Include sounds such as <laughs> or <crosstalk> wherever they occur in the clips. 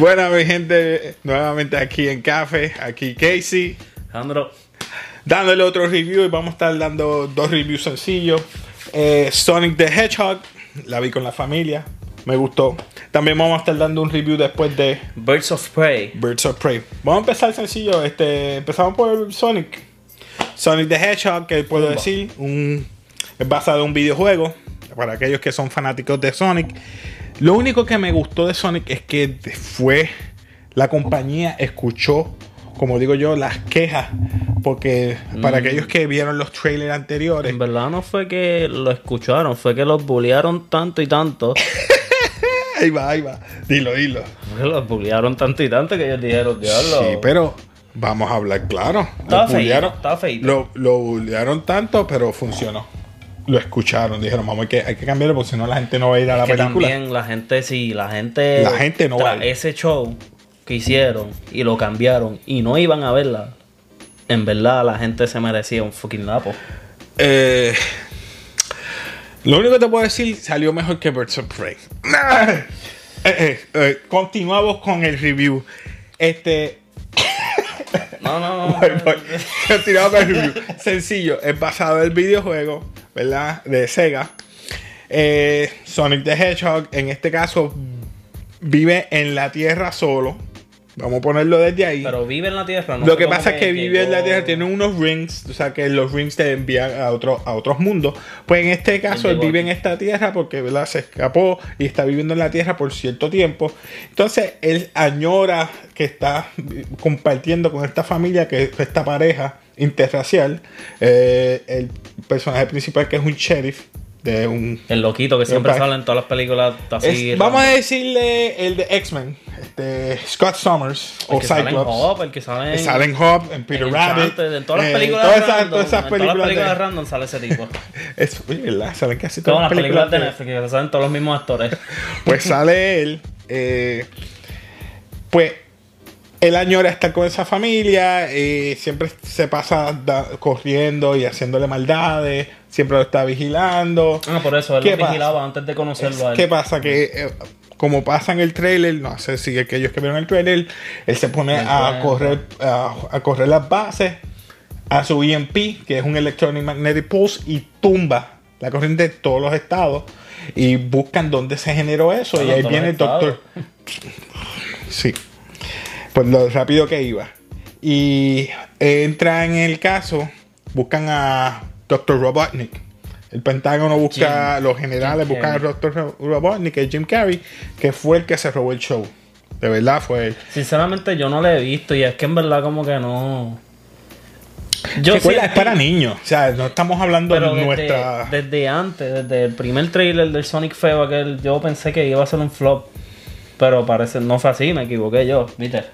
Bueno, mi gente, nuevamente aquí en Café, aquí Casey, Alejandro, dándole otro review y vamos a estar dando dos reviews sencillos. Eh, Sonic the Hedgehog, la vi con la familia, me gustó. También vamos a estar dando un review después de Birds of Prey. Birds of Prey. Vamos a empezar sencillo, este, empezamos por Sonic. Sonic the Hedgehog, que puedo decir, un, es basado en un videojuego, para aquellos que son fanáticos de Sonic. Lo único que me gustó de Sonic es que fue, la compañía escuchó, como digo yo, las quejas, porque para Mm. aquellos que vieron los trailers anteriores, En verdad no fue que lo escucharon, fue que los bullearon tanto y tanto. <laughs> ahí va, ahí va, dilo, dilo. Los bullearon tanto y tanto que ellos dijeron, diablo. Sí, pero vamos a hablar claro. Feíto, bullearon- estaba feíto. Lo, lo bullearon tanto, pero funcionó. Lo escucharon, dijeron, vamos, hay que, hay que cambiarlo porque si no la gente no va a ir a la que película. también la gente, sí, la gente. La gente no va a ir. ese show que hicieron y lo cambiaron y no iban a verla. En verdad, la gente se merecía un fucking lapo. Eh, lo único que te puedo decir, salió mejor que Birds of Prey. <laughs> Eh, eh, eh, continuamos con el review. Este, No, no, no. Voy, voy. Con el review. Sencillo, es basado en el videojuego, ¿verdad? De Sega. Eh, Sonic the Hedgehog, en este caso, vive en la Tierra solo. Vamos a ponerlo desde ahí. Pero vive en la tierra, ¿no? Lo que pasa es que vive en la Tierra, tiene unos rings, o sea que los rings te envían a, otro, a otros mundos. Pues en este caso Él vive en esta Tierra porque ¿verdad? se escapó y está viviendo en la Tierra por cierto tiempo. Entonces él añora que está compartiendo con esta familia, que es esta pareja interracial. Eh, el personaje principal que es un sheriff de un El loquito que siempre sale en todas las películas así. es- vamos a decirle el de X-Men, este, Scott Summers el o Cyclops. Hop, el que sale en, Salen Hop, en Peter en Rabbit. Enchanted, en todas las eh, películas todas de random, todas esas en todas las películas de random sale ese tipo. <laughs> Es, ¿verdad? Salen casi Todas todas las películas de de- Netflix que salen todos los mismos actores. <laughs> Pues sale él. eh, pues él añora estar con esa familia. eh, siempre se pasa da- corriendo y haciéndole maldades. Siempre lo está vigilando. Ah, por eso él ¿Qué lo pasa? vigilaba antes de conocerlo a él. ¿Qué pasa? Que eh, como pasa en el trailer, no sé si aquellos que vieron el trailer, él se pone a correr, a, a correr las bases a su EMP, que es un Electronic Magnetic Pulse, y tumba la corriente de todos los estados. Y buscan dónde se generó eso. Y ahí viene el doctor. <laughs> Sí. Pues lo rápido que iba. Y entra en el caso, buscan a Dr. Robotnik. El Pentágono busca, Jim- los generales Jim buscan a Dr. Robotnik, que es Jim Carrey, que fue el que se robó el show. De verdad fue él. Sinceramente yo no lo he visto y es que en verdad como que no... Yo Recuerda, sí- es para niños. O sea, no estamos hablando de desde, nuestra. desde antes, desde el primer trailer del Sonic feo aquel, yo pensé que iba a ser un flop. Pero parece, no fue así, me equivoqué yo, ¿viste?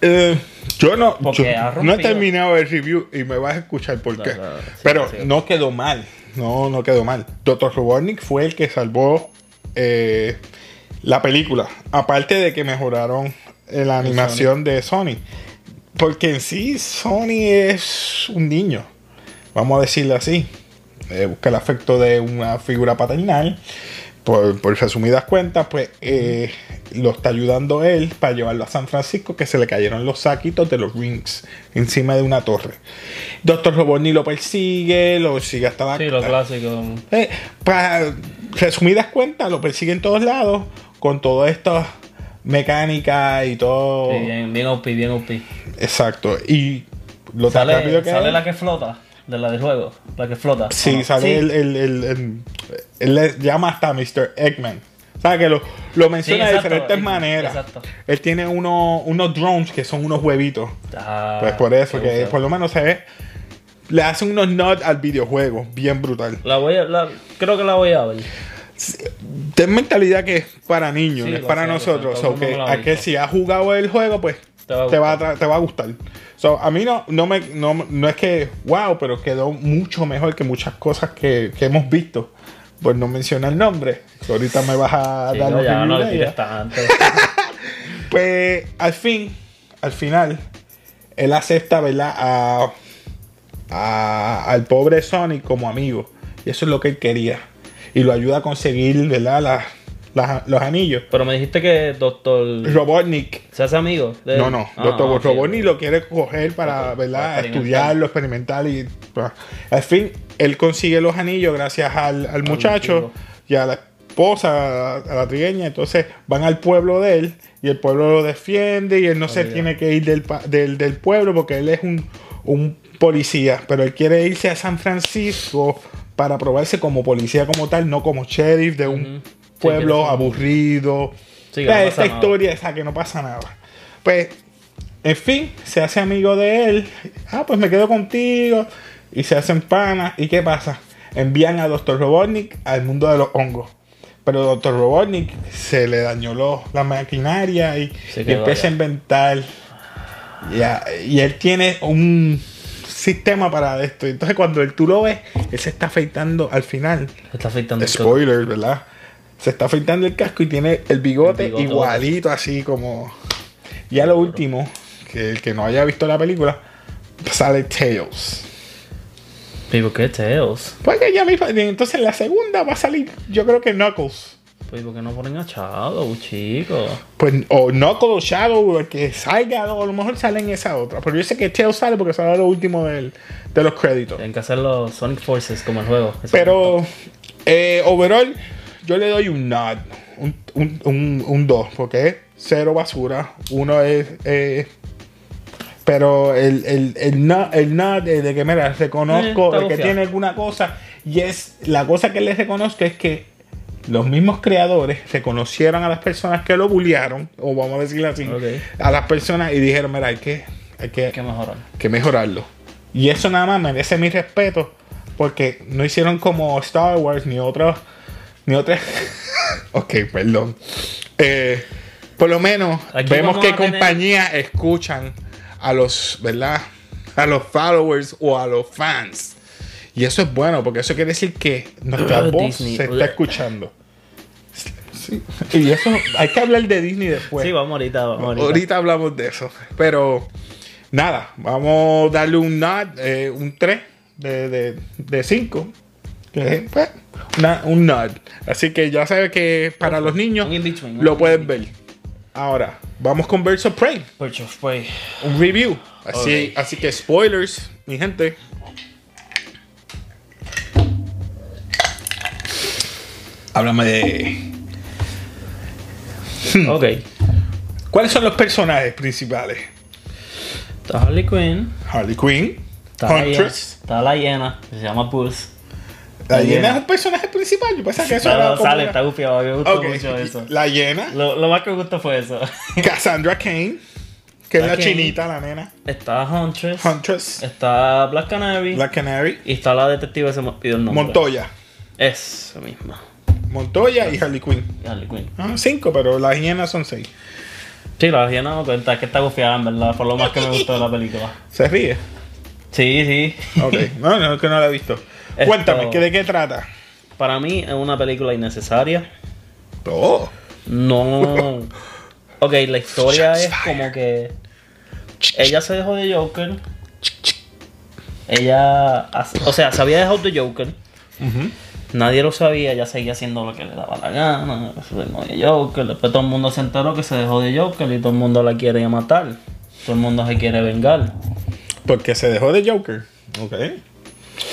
Eh, yo no, yo no he terminado el review y me vas a escuchar por qué. no, no, sí, Pero sí. no quedó mal. No, no quedó mal. Dr. Robotnik fue el que salvó eh, la película. Aparte de que mejoraron la animación de Sony. Porque en sí Sony es un niño. Vamos a decirlo así. Eh, busca el afecto de una figura paternal. Por, por resumidas cuentas, pues eh, lo está ayudando él para llevarlo a San Francisco, que se le cayeron los saquitos de los rings encima de una torre. Doctor Robotnik lo persigue, lo persigue hasta la Sí, lo clásico. eh, para resumidas cuentas, lo persigue en todos lados con todo esto mecánica y todo. Sí, bien, bien OP, bien OP. Exacto. Y lo tan rápido Sale, que sale la que flota, de la del juego, la que flota. Sí, ¿o no? sale Sí. El, el, el- el- Él le llama hasta Mr. Eggman. O sea, que lo, lo menciona Sí, de diferentes maneras. exacto. Él tiene uno- unos drones que son unos huevitos. Ah, Pues por eso, que por lo menos se ve. Le hacen unos nods al videojuego. Bien brutal. La voy a, la- creo que la voy a ver. Ten mentalidad que es para niños, Sí, es para nosotros. todo el que aquel si ha jugado el juego, pues Te va a te va, a, gustar. te va a gustar. So, a mí no, no, me, no, no es que, wow, pero quedó mucho mejor que muchas cosas que, que hemos visto. Por no mencionar el nombre. Ahorita me vas a Sí, dar no, ya no le tanto. <laughs> Pues al fin, al final, él acepta, ¿verdad? A, a- al pobre Sonic como amigo. Y eso es lo que él quería. Y lo ayuda a conseguir, ¿verdad? Las, las- los anillos. Pero me dijiste que Doctor Robotnik se hace amigo. de. No, no. Ah, Doctor ok, Robotnik lo quiere coger para, Ok, ¿verdad? para. Estudiarlo, experimentar y. pues, al fin, él consigue los anillos gracias al, al muchacho y a la esposa, a la trigueña. Entonces van al pueblo de él y el pueblo lo defiende y él no se tiene que ir del, del, del pueblo porque él es un, un policía. Pero él quiere irse a San Francisco para probarse como policía como tal, no como sheriff de un pueblo aburrido. Sí, no esta nada. historia esa que no pasa nada. Pues, en fin, se hace amigo de él. Ah, pues me quedo contigo. Y se hacen panas. ¿Y qué pasa? Envían a Dr. Robotnik al mundo de los hongos. Pero Dr. Robotnik se le dañó la maquinaria y, y empieza a inventar. Ya, y él tiene un sistema para esto. Entonces, cuando él, tú lo ves, él se está afeitando al final. Se está afectando el Spoiler, ¿verdad? Se está afeitando el casco y tiene el bigote, El bigote. igualito, así como. Y a lo último, que el que no haya visto la película, sale Tails. Digo, ¿qué Tails? Pues que ya me Entonces en la segunda va a salir, yo creo que Knuckles. Pues, ¿por qué no ponen a Shadow, chico? Pues, o Knuckles o Shadow, el que salga, o a lo mejor sale en esa otra. Pero yo sé que Tails sale porque sale lo último del- de los créditos. Tienen que hacer los Sonic Forces como el juego. Pero, eh, overall, yo le doy un nod, un, un, un, un 2, porque es cero basura. Uno es. eh, pero el, el, el, nod, el de, de que, mira, reconozco de que bufiado. tiene alguna cosa. Y es la cosa que le reconozco es que los mismos creadores reconocieron a las personas que lo bullearon, o vamos a decirlo así, a las personas y dijeron, mira, hay que, hay que, Hay que mejorar. que mejorarlo. Y eso nada más merece mi respeto porque no hicieron como Star Wars ni otros ni otras. <laughs> ok, perdón. Eh, por lo menos Aquí vemos que tener- compañías escuchan a los, ¿verdad? A los followers o a los fans. Y eso es bueno porque eso quiere decir que nuestra Ugh, voz Disney. se está escuchando. Sí. Y eso hay que hablar de Disney después. sí, vamos ahorita, vamos ahorita. Ahorita hablamos de eso. Pero nada, vamos a darle un nod, eh, un 3 de 5. que pues, una- un nod. Así que ya sabes que para los niños lo un pueden ver. Ahora, vamos con Birds of Prey, Birds of Prey. un review. Así, así que spoilers, mi gente. Háblame de. Hmm. Ok. ¿Cuáles son los personajes principales? Está Harley Quinn. Harley Quinn, Está la, hiena, Huntress. está la hiena, que se llama Pulse. La La hiena hiena. es un personaje principal. Yo pensaba que eso No, era sale, una- está gufiado. Me gustó mucho eso. La hiena, Lo, lo más que me gustó fue eso. <laughs> Cassandra Kane, que es la Kane. chinita, la nena. está Huntress. Huntress, Está Black Canary. Black Canary, Y está la detective, se me pidió el nombre. Montoya. Esa misma. Montoya y Harley Quinn. Harley Quinn. Ah, cinco, pero las hienas son seis. Sí, la hiena no cuenta, es que está gufiada, en verdad, por lo más que me gustó de la película. Se ríe. Sí, sí. Ok, <laughs> no, no, es que no la he visto. Esto- Cuéntame, ¿qué- ¿de qué trata? Para mí es una película innecesaria. Oh, No. <laughs> Ok, la historia Shots es como que. Ella se dejó de Joker. Ella. O sea, se había dejado de Joker. Nadie lo sabía, ella seguía haciendo lo que le daba la gana. Se dejó de Joker. Después todo el mundo se enteró que se dejó de Joker y todo el mundo la quiere matar. Todo el mundo se quiere vengar. porque se dejó de Joker. Ok.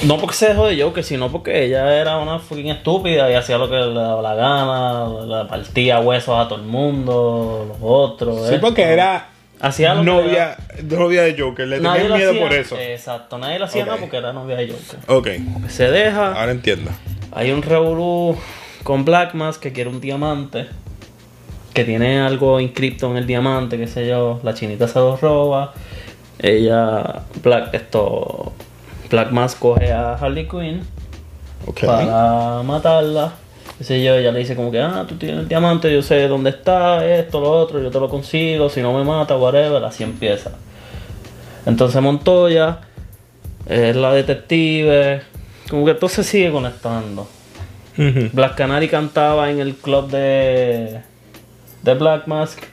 No porque se dejó de Joker, sino porque ella era una fucking estúpida y hacía lo que le daba la gana, le partía huesos a todo el mundo, los otros. Sí, esto. porque era Hacía lo que novia, novia de Joker. Le lo miedo hacía- por eso. Exacto, nadie lo hacía Ok. nada porque era novia de Joker. Ok, Se deja, ahora entiendo. hay un revolú con Black Mask que quiere un diamante, que tiene algo inscripto en el diamante, qué sé yo, la chinita se lo roba, ella, Black, esto, Black Mask coge a Harley Quinn Ok. para matarla. Sé yo, ella le dice como que, ah, tú tienes el diamante, yo sé dónde está, esto, lo otro, yo te lo consigo, si no me mata, whatever, así empieza. Entonces Montoya es la detective, como que todo se sigue conectando. Black Canary cantaba en el club de, de Black Mask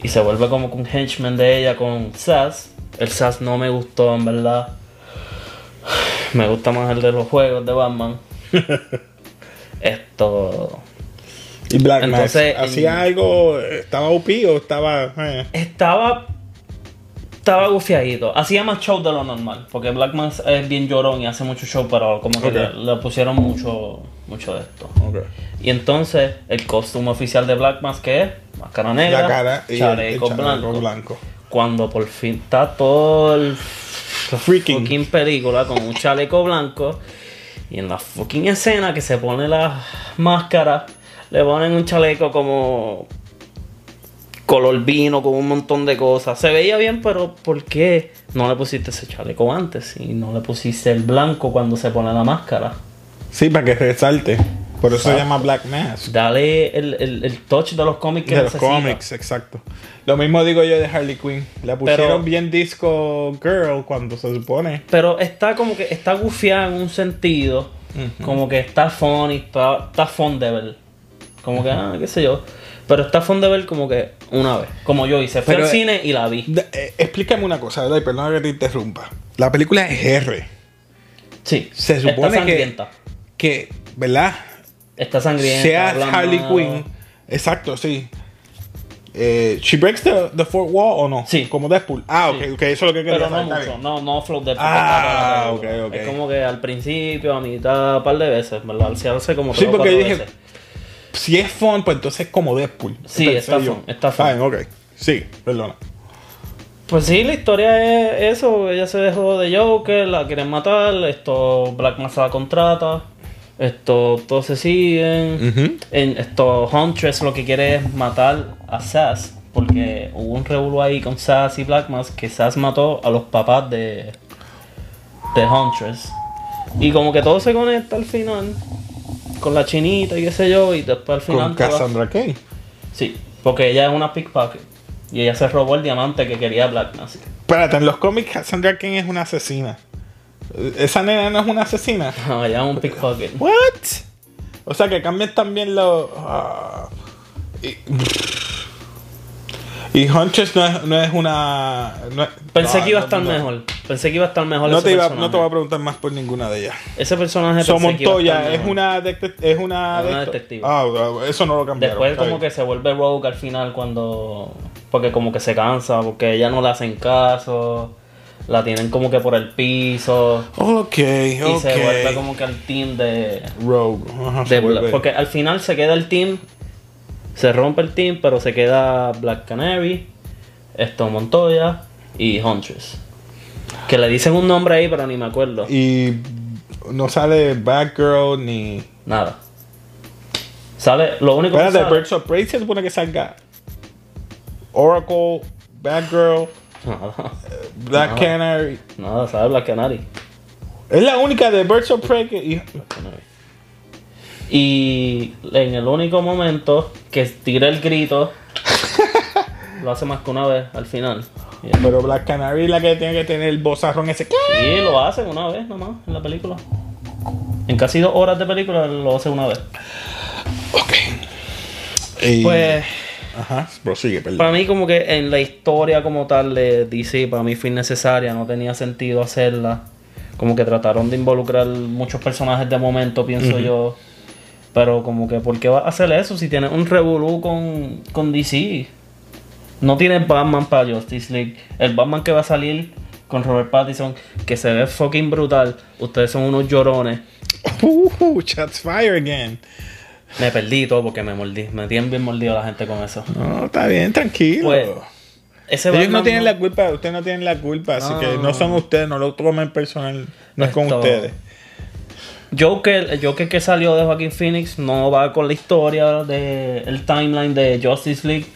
y se vuelve como un henchman de ella con Sass. El Sass no me gustó, en verdad. Me gusta más el de los juegos de Batman. <laughs> Esto. Y Black Entonces, ¿hacía algo? ¿Estaba OP o estaba.? eh? Estaba. Estaba gufiadito. Hacía más show de lo normal. Porque Black Mask es bien llorón y hace mucho show, pero como que le, le pusieron mucho, mucho de esto. Y entonces, el costume oficial de Black Mask que es máscara negra, La cara y el- el chaleco chaleco blanco. blanco. Cuando por fin está todo el Freaking. fucking película con un chaleco blanco. Y en la fucking escena que se pone la máscara, le ponen un chaleco como color vino con un montón de cosas. Se veía bien, pero ¿por qué no le pusiste ese chaleco antes? Y no le pusiste el blanco cuando se pone la máscara. Sí, para que resalte. Por eso se llama Black Mask. Dale el, el- el touch de los cómics que De los cómics, exacto. Lo mismo digo yo de Harley Quinn. La pusieron Pero- bien disco girl cuando se supone. Pero está como que está gufiada en un sentido. Como que está funny, está, está fun de ver. Como que, ah, qué sé yo. Pero está fun de ver como que una vez. Como yo hice. Fui Pero, al eh, cine y la vi. De- eh, explícame una cosa, ¿verdad? Y perdona que te interrumpa. La película es R. Sí. Se supone está que, que, ¿verdad? Está sangrienta. Sea Harley. Quinn. Exacto, sí. Eh, ¿She breaks the, the fourth wall o no? Sí. Como Deadpool. Ah, ok, Sí. ok, eso es lo que quería Pero no mucho, bien. no, no flow de Ah, ok, ok. Es como que al principio, a mitad, un par de veces, ¿verdad? Se hace como Sí, tres porque dije, veces. Si es fun, pues entonces es como Deadpool. Sí, está fun, está fun. ok. Sí, perdona. Pues sí, la historia es eso. Ella se dejó de Joker, la quieren matar. Esto, Black Massa la contrata. Esto, todos se siguen. En esto, Huntress lo que quiere es matar a Sass. Porque hubo un revuelo ahí con Sass y Black Mask que Sass mató a los papás de, de Huntress. Y como que todo se conecta al final. Con la chinita y qué sé yo. Y después al final. Con Cassandra Kane. Sí, porque ella es una pickpocket. Y ella se robó el diamante que quería Black Mask. Espérate, en los cómics Cassandra Kane es una asesina. ¿Esa nena no es una asesina? <laughs> No, ella es un pickpocket. ¿What? O sea que cambian también los... ah, y, y Huntress no es, no es una... no es- Pensé no, que iba a estar mejor. Pensé que iba a estar mejor No ese te, iba, personaje. no te voy a preguntar más por ninguna de ellas. Ese personaje So Montoya es una, es una, Una detective. Ah, eso no lo cambiaron. Después como que se vuelve rogue al final cuando... Porque como que se cansa, porque ella no le hacen caso. La tienen como que por el piso. Ok, Y ok. se vuelve como que al team de... Rogue. Ajá, de porque al final se queda el team. Se rompe el team, pero se queda Black Canary, esto Montoya y Huntress. Que le dicen un nombre ahí, pero ni me acuerdo. Y no sale Batgirl ni... Nada. Sale, lo único que sale... Birds of Prey se supone que salga Oracle, Batgirl, Nada, Black Nada. Canary. nada, sale Black Canary. Es la única de Birds of Prey que... y- Black Canary. Y en el único momento que tira el grito, <laughs> lo hace más que una vez al final. Pero Black Canary es la que tiene que tener el bozarrón ese. Sí, lo hacen una vez nomás en la película. En casi dos horas de película lo hace una vez. Ok. Y- Pues Ajá, prosigue, perdón. para mí como que en la historia como tal de DC, para mí fue innecesaria, no tenía sentido hacerla. Como que trataron de involucrar muchos personajes de momento, pienso yo. Pero como que, ¿por qué vas a hacer eso si tienes un revolú con, con DC? No tienes Batman para Justice League. El Batman que va a salir con Robert Pattinson, que se ve fucking brutal. Ustedes son unos llorones. Uh, <laughs> shots fire again. Me perdí todo porque me mordí. Me tienen bien mordido la gente con eso. No, está bien, tranquilo. Pues, Ese Ellos Batman no tienen la culpa, ustedes no tienen la culpa, así que no son ustedes, no lo tomen personal, no es con ustedes. Joker, el Joker que salió de Joaquin Phoenix no va con la historia de el timeline de Justice League.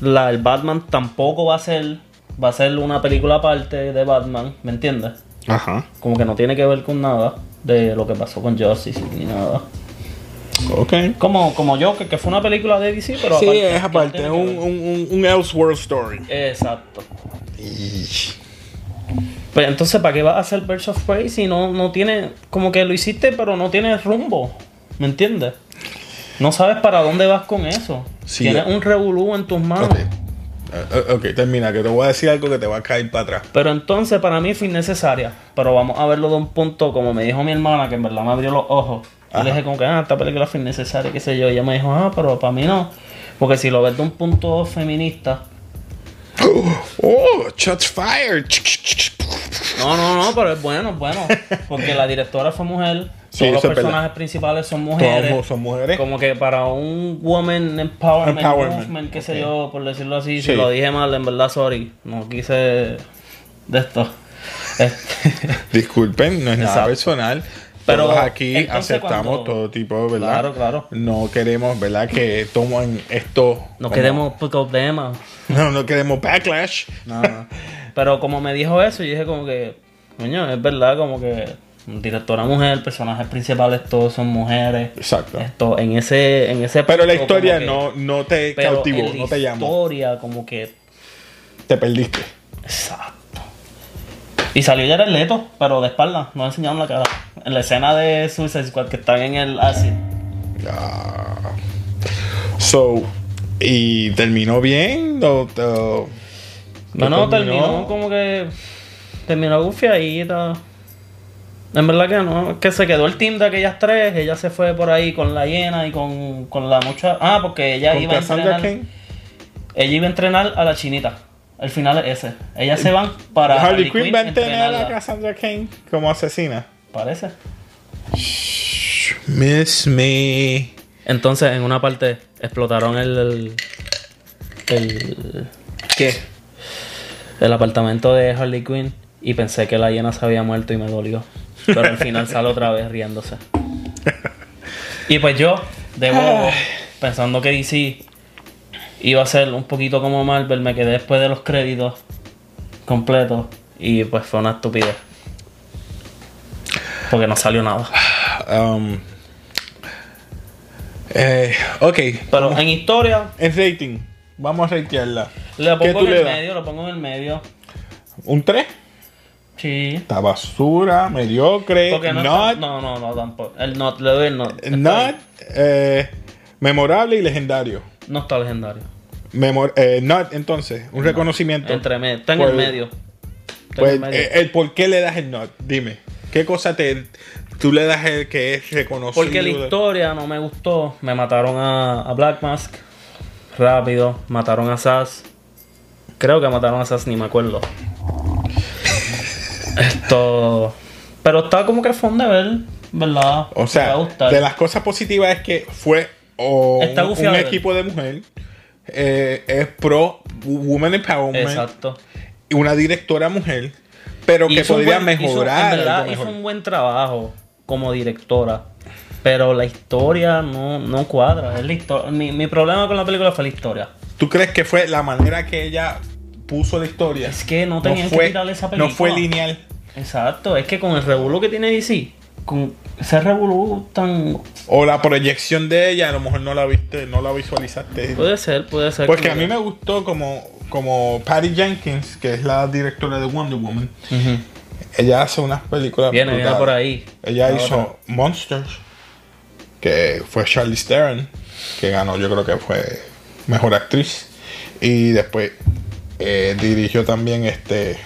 La, el Batman tampoco va a ser va a ser una película aparte de Batman, ¿me entiendes? Ajá. Como que no tiene que ver con nada de lo que pasó con Justice League ni nada. Ok. Como, como Joker, que fue una película de DC, pero Sí, aparte. es aparte, un, un, un, Elseworld story. Exacto. Pues entonces, ¿para qué vas a hacer Birds of Prey si no, no tiene, como que lo hiciste, pero no tiene rumbo? ¿Me entiendes? No sabes para dónde vas con eso. Sí. Tienes un revolú en tus manos. Ok. Eh, ok, termina, que te voy a decir algo que te va a caer para atrás. Pero entonces para mí fue innecesaria. Pero vamos a verlo de un punto, como me dijo mi hermana, que en verdad me abrió los ojos. Yo le dije como que, ah, esta película fue innecesaria, qué sé yo. Y ella me dijo, ah, pero para mí no. Porque si lo ves de un punto feminista, <gasps> Oh, shots fired. No, no, no, pero es bueno, es bueno. Porque la directora fue mujer. Sí, todos los personajes verdad. principales son mujeres. Todos son mujeres. Como que para un woman empowerment, Empowerment, movement, qué sé yo, por decirlo así, Sí. si lo dije mal, en verdad, sorry. No quise de esto. <laughs> Este, Disculpen, no es nada personal. Pero, Todos aquí aceptamos cuando- todo tipo, ¿verdad? Claro, claro. No queremos, ¿verdad? Que tomen esto. no como- queremos problemas. <laughs> No, no queremos backlash. No, no. <laughs> Pero como me dijo eso, yo dije como que, coño, es verdad, como que directora mujer, personajes principales todos son mujeres. Exacto. Esto, en ese, en ese Pero la historia que- no, no te cautivó, la no te llamó. historia, como que. Te perdiste. Exacto. Y salió ya el leto, pero de espalda, no enseñaron la cara. En la escena de Suicide Squad que están en el acid. Ah. So, ¿y terminó bien? ¿O, o- Bueno, terminó? terminó como que. Terminó gufiadita. En verdad que no, es que se quedó el team de aquellas tres. Ella se fue por ahí con la hiena y con, con la mucha. Ah, porque ella ¿Con iba a entrenar. Ella iba a entrenar a la chinita. El final es ese. Ellas se van para. Harley Quinn va a entrenar a. Cassandra Cain como asesina. Parece. Miss me. Entonces, en una parte explotaron el. el, el- ¿Qué? el apartamento de Harley Quinn y pensé que la hiena se había muerto y me dolió. Pero al final sale otra vez riéndose. <laughs> Y pues yo, debo, pensando que DC iba a ser un poquito como Marvel, me quedé después de los créditos completos y pues fue una estupidez. Porque no salió nada. Um, eh, ok. Pero vamos- en historia, en rating, vamos a ratearla. le ¿Qué pongo en el medio, lo pongo en el medio. ¿Un 3? Sí. Está basura, mediocre, Porque no, not, está- no, no, no, tampoco. El not, le doy el not. Not eh, memorable y legendario. No está legendario. Memor eh, not, entonces, un reconocimiento. Entre medio. Está en el medio. Está Pues, en el medio. eh, el por qué le das el not, dime. ¿Qué cosa te tú le das el que es reconocido? Porque la historia no me gustó. Me mataron a, a Black Mask. Rápido. Mataron a Sass. Creo que mataron a Sass, ni me acuerdo. Esto. Pero está como que fun de ver, ¿verdad? O sea, de las cosas positivas es que fue o un, un equipo de mujer, eh, es pro woman empowerment, Exacto. y una directora mujer, pero que Hizo podría buen- hizo- mejorar. en verdad, hizo un buen trabajo como directora. Pero la historia no, no cuadra. Es la histo- mi, mi problema con la película fue la historia. ¿Tú crees que fue la manera que ella puso la historia? Es que no tenían fue, que quitarle esa película. No fue lineal. Exacto, es que con el revolú que tiene DC, con ese revolú tan... O la proyección de ella, a lo mejor no la viste, no la visualizaste. Puede ser, puede ser. Porque a mí me gustó como, como Patty Jenkins, que es la directora de Wonder Woman. Ella hace unas películas. Viene, viene por ahí. Ella Ahora. hizo Monsters, que fue Charlie Theron, que ganó, yo creo que fue mejor actriz. Y después eh, dirigió también este.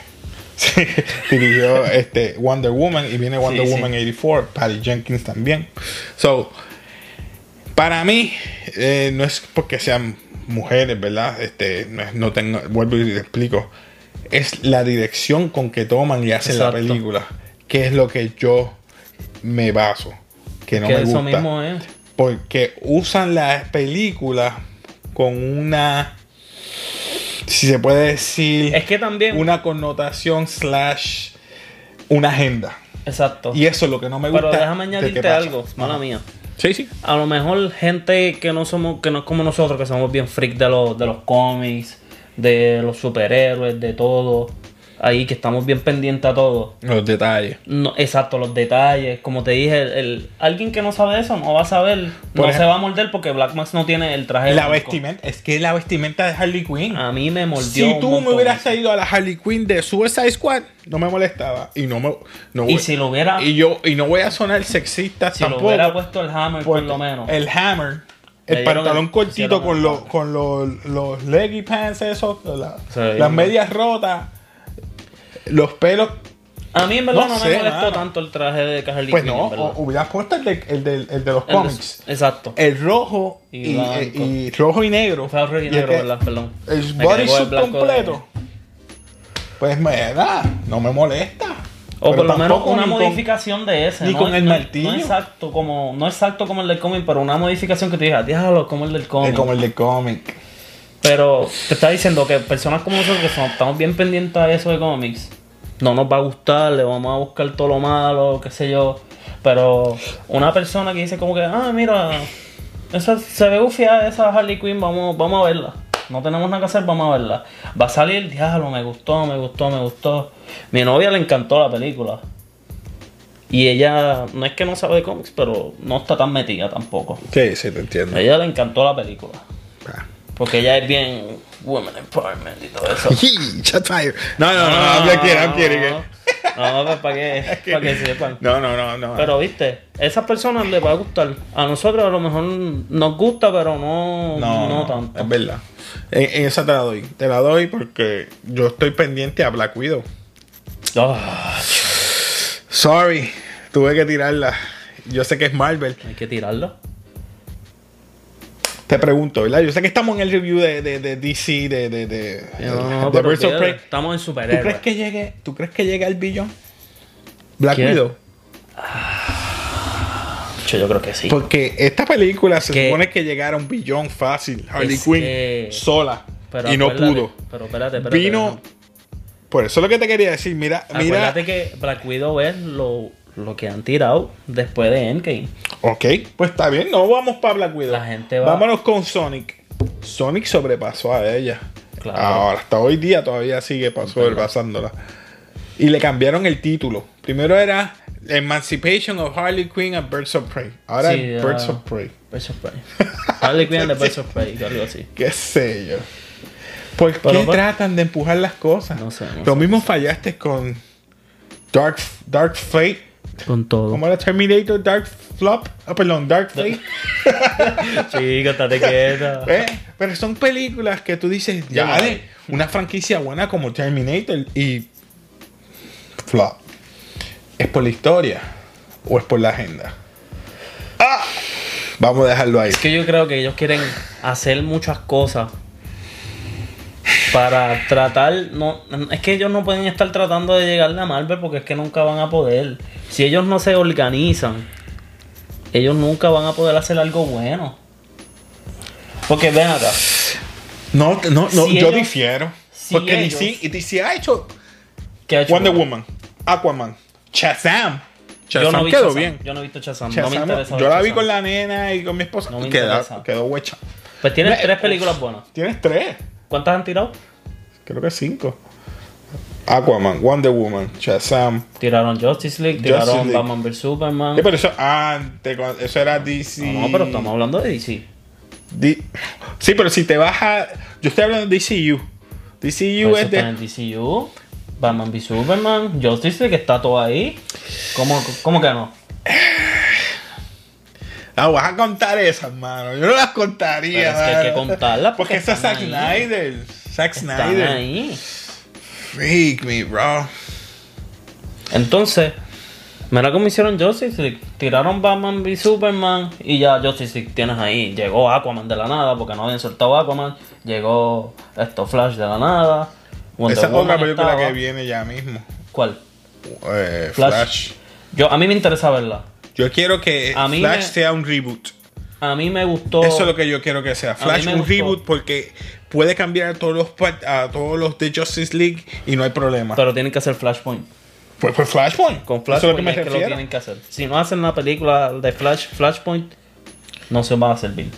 Sí, <laughs> dirigió este Wonder Woman y viene Wonder Sí, sí. Woman 84, Patty Jenkins también. So, para mí, eh, no es porque sean mujeres, ¿verdad? Este, no, tengo, vuelvo y le explico. Es la dirección con que toman y hacen Exacto. la película. Que es lo que yo me baso. Que no que me eso gusta. mismo es. Porque usan la película con una. Si se puede decir. Es que también... Una connotación slash. Una agenda. Exacto. Y eso es lo que no me gusta. Pero déjame añadirte algo, mala mía. Sí, sí. A lo mejor gente que no somos, que no es como nosotros, que somos bien freak de los, de los cómics, de los superhéroes, de todo. Ahí que estamos bien pendientes a todo. Los detalles. No, exacto, los detalles. Como te dije, el, el- alguien que no sabe eso no va a saber. Por no se va a morder porque Black Max no tiene el traje. La blanco. vestimenta. Es que la vestimenta de Harley Quinn. A mí me mordió. si un tú me hubieras traído a la Harley Quinn de Suicide Squad, no me molestaba. Y no me. No Y voy- si lo hubiera, y yo y no voy a sonar sexista si lo tampoco. hubiera puesto el Hammer, por lo menos. El Hammer el pantalón el- cortito con, los con los, los leggy pants esos, la- las medias rotas, los pelos. A mí en verdad No no, sé, me molestó tanto el traje de Harley Pues Quinn, no, hubieras puesto el de, el de, el de los El de- cómics. Exacto. El rojo Y y, blanco. y- y rojo y negro. Fue rojo y negro, ¿verdad? Perdón. El bodysuit completo. Pues me da, no me molesta. O por lo menos una con- modificación de ese. ni ¿no? con el No- martillo. No exacto como, no exacto como el del cómic, pero una modificación que te diga, déjalo como el del cómic. eh, como el de cómic. Pero te está diciendo que personas como nosotros que estamos bien pendientes a eso de cómics, no nos va a gustar, le vamos a buscar todo lo malo, qué sé yo. Pero una persona que dice como que, ah, mira, esa, se ve gufiada esa Harley Quinn, vamos, vamos a verla. No tenemos nada que hacer, vamos a verla. Va a salir, diablo, me gustó, me gustó, me gustó. Mi novia le encantó la película. Y ella, no es que no sabe de cómics, pero no está tan metida tampoco. Sí, sí, te entiendo. A ella le encantó la película. Ah. Porque ella es bien women empowerment y todo eso. <laughs> Shots fired. No, no, no, no, I'm kidding, I'm kidding. No, pues para <laughs> que, para que sepan. No, no, no, no. Pero viste, esas personas les va a gustar. A nosotros a lo mejor nos gusta, pero no, no, no, no, tanto. Es verdad. En, en esa te la doy. Te la doy porque yo estoy pendiente a Black Widow. Ah, Sorry, tuve que tirarla. Yo sé que es Marvel. hay que tirarlo. Te pregunto, ¿verdad? Yo sé que estamos en el review de, de, de DC, de, de, de, No, no, de pero Birds of fíjate, Prey. estamos en ¿Tú superhéroes. crees que llegue, ¿Tú crees que llegue al billón? Black. Widow. Yo, yo creo que sí. Porque esta película se supone que llegara a un billón fácil. Harley Es Quinn que- sola. Pero y no pudo. Pero espérate, espérate. Vino. Por eso es lo que te quería decir. Mira, mira. Acuérdate que Black Widow es lo, lo que han tirado después de Endgame. Ok, pues está bien. No vamos para Black Widow. La gente va- Vámonos con Sonic. Sonic sobrepasó a ella. Claro. Ahora, hasta hoy día todavía sigue pas- sobrepasándola. Y le cambiaron el título. Primero era Emancipation of Harley Quinn and Birds of Prey. Ahora Sí, es Birds ah. of Prey. Birds of Prey. Harley Quinn and the Birds of Prey, algo así. <laughs> Qué sé yo. ¿Por qué Pero, pues, tratan de empujar las cosas? No sé, no Lo sé. mismo fallaste con Dark, Dark Fate. Con todo. ¿Cómo era Terminator? Dark Flop. Ah, perdón, Dark Fate. <laughs> Chica, estate quieta. <laughs> ¿Eh? Pero son películas que tú dices, Ya hay. una franquicia buena como Terminator y Flop. ¿Es por la historia o es por la agenda? ¡Ah! Vamos a dejarlo ahí. Es que yo creo que ellos quieren hacer muchas cosas para tratar. No, es que ellos no pueden estar tratando de llegarle a Marvel porque es que nunca van a poder. Si ellos no se organizan, ellos nunca van a poder hacer algo bueno. Porque ven acá. No, no, no, Si yo ellos- difiero. si porque ellos- DC, y DC ha hecho ¿qué ha hecho Wonder? Woman, Aquaman, Shazam. Yo Shazam no quedó bien. Yo no he visto Shazam. no me interesa. yo ver la vi con la nena y con mi esposa. No me quedó, interesa. quedó huecha. Pues tienes tres películas buenas. Tienes tres. ¿Cuántas han tirado? Creo que cinco. Aquaman, Wonder Woman, Shazam. Tiraron Justice League, Justice tiraron League. Batman vs Superman. Sí, pero eso antes, eso era DC. No, pero estamos hablando de DC. Sí, pero si te vas a. Yo estoy hablando de DCU. DCU es de. DCU, Batman v Superman, Justice League, está todo ahí. ¿Cómo, cómo que no? Ah, vas a contar esas, mano. Yo no las contaría. Pero es que hay que contarlas Porque porque esa es Zack. Snyder. Zack Están Snyder. ahí. Freak me, bro. Entonces, mira cómo hicieron Justice League. Tiraron Batman v Superman y ya Justice League tienes ahí. Llegó Aquaman de la nada porque no habían soltado Aquaman. Llegó esto Flash de la nada. Wonder Esa es otra película estaba. que viene ya mismo. ¿Cuál? Eh, Flash. Flash. Yo, a mí me interesa verla. Yo quiero que A mí Flash me- sea un reboot. A mí me gustó. Eso es lo que yo quiero que sea. Flash un gustó. reboot porque puede cambiar a todos los a todos los de Justice League y no hay problema. Pero tienen que hacer Flashpoint. pues, pues Flashpoint. Con Eso es lo que Flashpoint me es que lo tienen que hacer. Si no hacen la película de Flash, Flashpoint, no se va a servir.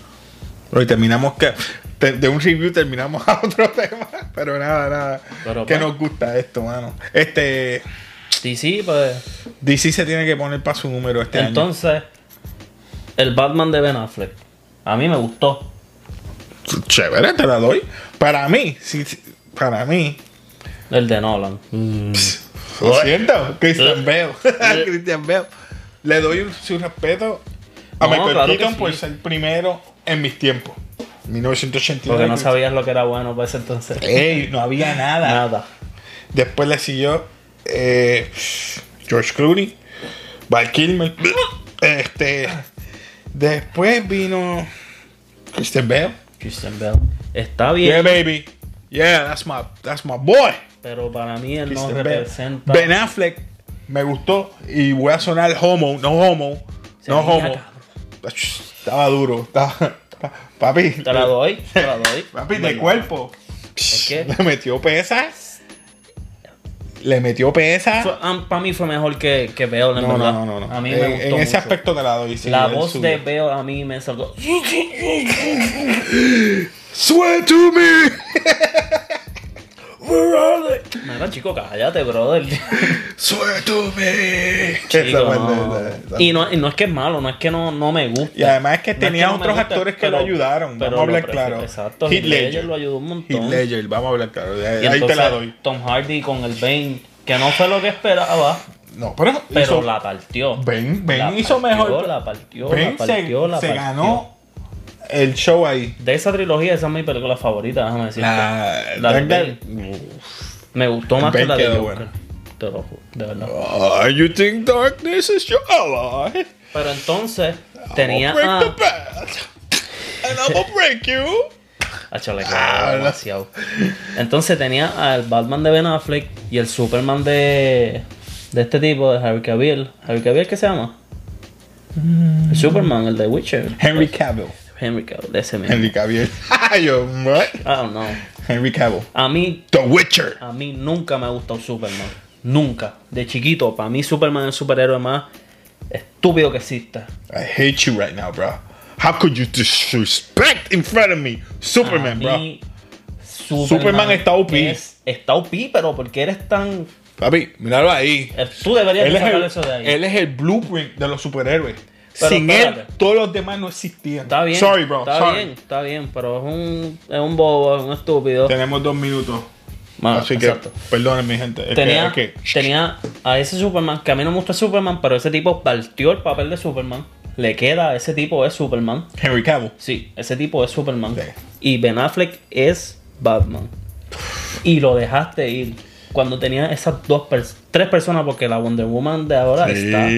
Hoy terminamos que de, de un review terminamos a otro <laughs> tema, pero nada, nada. Pero, que pues. nos gusta esto, mano. Este DC, pues. DC se tiene que poner para su número este año. Entonces, el Batman de Ben Affleck. A mí me gustó. Chévere, te la doy. Para mí, sí, sí, para mí. El de Nolan. Lo siento, Christian. Bale. <laughs> Christian Bale. Le doy un- su respeto a No, Michael claro Keaton sí. por ser primero en mis tiempos. 1989. Porque no sabías lo que era bueno para ese entonces. Ey, no había nada. Nada. Después le siguió eh, George Clooney, Val Kilmer. Este, después vino Christian Bale. Christian Bell. Está bien, Yeah, baby. Yeah, that's my, that's my boy. pero para mí él no Christian representa. Ben Affleck me gustó y voy a sonar homo, no homo, Se no homo. Estaba duro, estaba, papi. Te la doy, te la doy. Papi, de cuerpo. Es que- <laughs> Le metió pesas. Le metió pesas. para mí fue mejor que, que en No, verdad. no, no, no. A mí en, me gustó en ese mucho. aspecto te la doy. sí, La voz subió. de Bale a mí me saltó. <laughs> Swear to me. <laughs> Mira, chico, cállate, brother. Swear to me. Chico, no. Y no, y no es que es malo, no es que no, no me gusta. Y además es que No tenía otros actores que pero- lo ayudaron. pero Vamos a hablar claro. Exacto, Heath Heath Ledger Ledger lo ayudó un montón. Heath Ledger, vamos a hablar claro. Ahí, Y ahí te la entonces, doy. Tom Hardy con el Bane, que no fue lo que esperaba, No, pero, pero hizo- la partió. Ben, Ben La hizo partió, mejor. La partió, Ben la partió, se, la se partió. ganó el show ahí. De esa trilogía, esa es mi película favorita, déjame decirte. La, La de Dark Knight. Me gustó más que la de Joker. buena. Te lo juro, de verdad. Ah, you think darkness is your ally? Pero entonces tenía break a. the bed. And I'm gonna break you. <laughs> Acho, le quedó Ah, demasiado. Entonces tenía al Batman de Ben Affleck y el Superman de. de este tipo, de Harry Cavill. ¿Harry Cavill qué se llama? El Superman, el de Witcher. Henry Cavill. Henry Cavill, ese mismo. Henry Cavill. <laughs> Yo, what? I don't know. Henry Cavill. A mí, The Witcher. a mí nunca me ha gustado Superman. Nunca. De chiquito, para mí Superman es el superhéroe más estúpido que exista. I hate you right now, bro. How could you disrespect in front of me? Superman, bro. Superman, Superman está OP. es- está OP, pero porque eres tan. Papi, míralo ahí. eh, Tú deberías Él es, el, eso de ahí. él es el blueprint de los superhéroes. Pero Sin espérate. él, todos los demás no existían. Está bien. Sorry, bro. Está sorry. bien, está bien, pero es un, es un bobo, es un estúpido. Tenemos dos minutos. Mano, Así exacto. que, perdonen, mi gente. Es Tenía, que, es que- tenía a ese Superman, que a mí no me gusta Superman, pero ese tipo partió el papel de Superman. Le queda, ese tipo es Superman. Henry Cavill. Sí, ese tipo es Superman. Sí. Y Ben Affleck es Batman. Y lo dejaste ir. Cuando tenía esas dos pers- tres personas, porque la Wonder Woman de ahora Sí. está.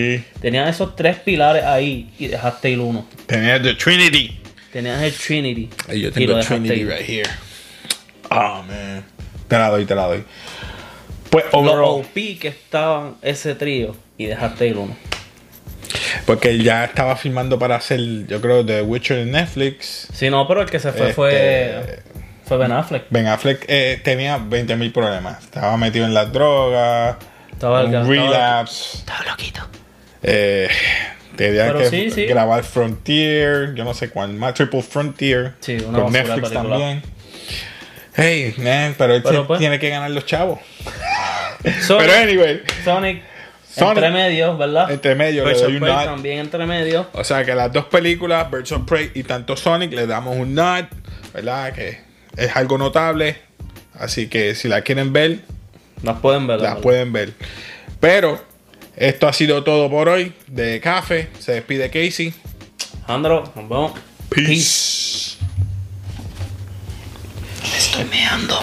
Tenía esos tres pilares ahí y dejaste ir uno. Tenía The Trinity. Tenías el Trinity. Y yo tengo dejaste Trinity ir. right here. Oh, man. Te la doy, te la doy. Pues, overall, OP que estaban ese trío y dejaste ir uno. porque él ya estaba filmando para hacer, yo creo, The Witcher en Netflix. Sí, no, pero el que se fue Este- fue, fue Ben Affleck. Ben Affleck eh, tenía 20 mil problemas. Estaba metido en las drogas, Estaba el un relapse. Estaba loquito. Eh, tenía Pero que sí, sí. grabar Frontier, yo no sé cuál más, Triple Frontier. Sí, una con Netflix también. Hey, man, pero él Pero pues- tiene que ganar los chavos. <laughs> Sonic, Pero anyway, Sonic, Sonic. entre medio, ¿verdad? entre medio le Birds doy of un también entre medio. O sea que las dos películas, Birds of Prey y tanto Sonic, le damos un nod, ¿verdad? Que es algo notable. Así que si la quieren ver, Las pueden ver. la ¿verdad? pueden ver. Pero esto ha sido todo por hoy de Café. Se despide Casey. Alejandro, nos vemos. Peace. Estoy meando.